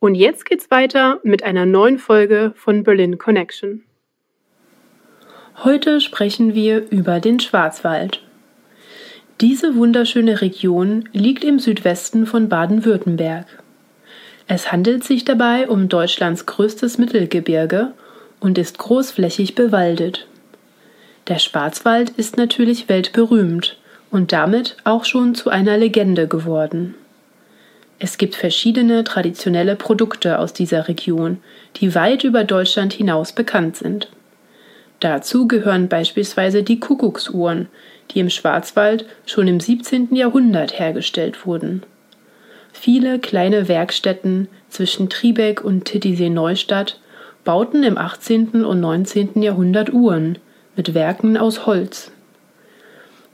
Und jetzt geht's weiter mit einer neuen Folge von Berlin Connection. Heute sprechen wir über den Schwarzwald. Diese wunderschöne Region liegt im Südwesten von Baden-Württemberg. Es handelt sich dabei um Deutschlands größtes Mittelgebirge und ist großflächig bewaldet. Der Schwarzwald ist natürlich weltberühmt und damit auch schon zu einer Legende geworden. Es gibt verschiedene traditionelle Produkte aus dieser Region, die weit über Deutschland hinaus bekannt sind. Dazu gehören beispielsweise die Kuckucksuhren, die im Schwarzwald schon im 17. Jahrhundert hergestellt wurden. Viele kleine Werkstätten zwischen Triebeck und Titisee-Neustadt bauten im 18. und 19. Jahrhundert Uhren, mit Werken aus Holz.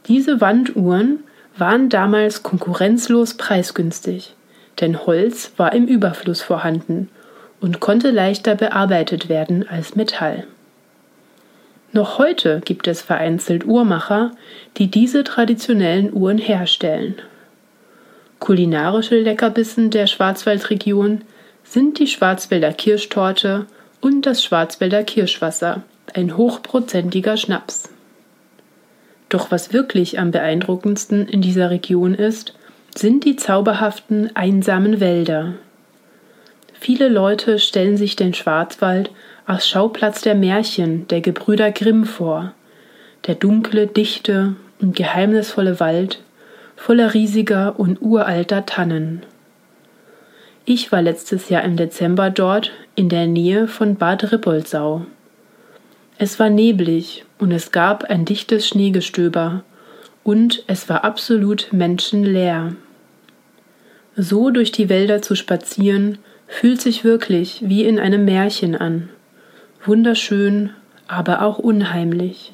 Diese Wanduhren waren damals konkurrenzlos preisgünstig, denn Holz war im Überfluss vorhanden und konnte leichter bearbeitet werden als Metall. Noch heute gibt es vereinzelt Uhrmacher, die diese traditionellen Uhren herstellen. Kulinarische Leckerbissen der Schwarzwaldregion sind die Schwarzwälder Kirschtorte und das Schwarzwälder Kirschwasser, ein hochprozentiger Schnaps. Doch was wirklich am beeindruckendsten in dieser Region ist, sind die zauberhaften, einsamen Wälder. Viele Leute stellen sich den Schwarzwald als Schauplatz der Märchen der Gebrüder Grimm vor. Der dunkle, dichte und geheimnisvolle Wald, voller riesiger und uralter Tannen. Ich war letztes Jahr im Dezember dort in der Nähe von Bad Rippoldsau. Es war neblig und es gab ein dichtes Schneegestöber und es war absolut menschenleer. So durch die Wälder zu spazieren, fühlt sich wirklich wie in einem Märchen an. Wunderschön, aber auch unheimlich.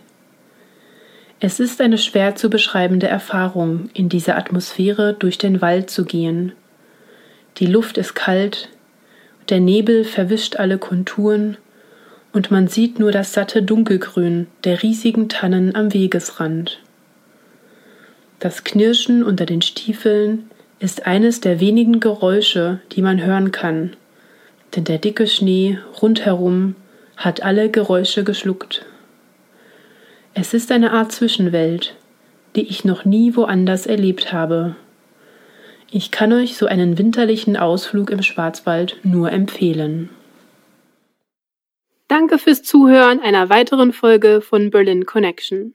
Es ist eine schwer zu beschreibende Erfahrung, in dieser Atmosphäre durch den Wald zu gehen. Die Luft ist kalt, der Nebel verwischt alle Konturen und man sieht nur das satte Dunkelgrün der riesigen Tannen am Wegesrand. Das Knirschen unter den Stiefeln ist eines der wenigen Geräusche, die man hören kann, denn der dicke Schnee rundherum hat alle Geräusche geschluckt. Es ist eine Art Zwischenwelt, die ich noch nie woanders erlebt habe. Ich kann euch so einen winterlichen Ausflug im Schwarzwald nur empfehlen. Danke fürs Zuhören einer weiteren Folge von Berlin Connection.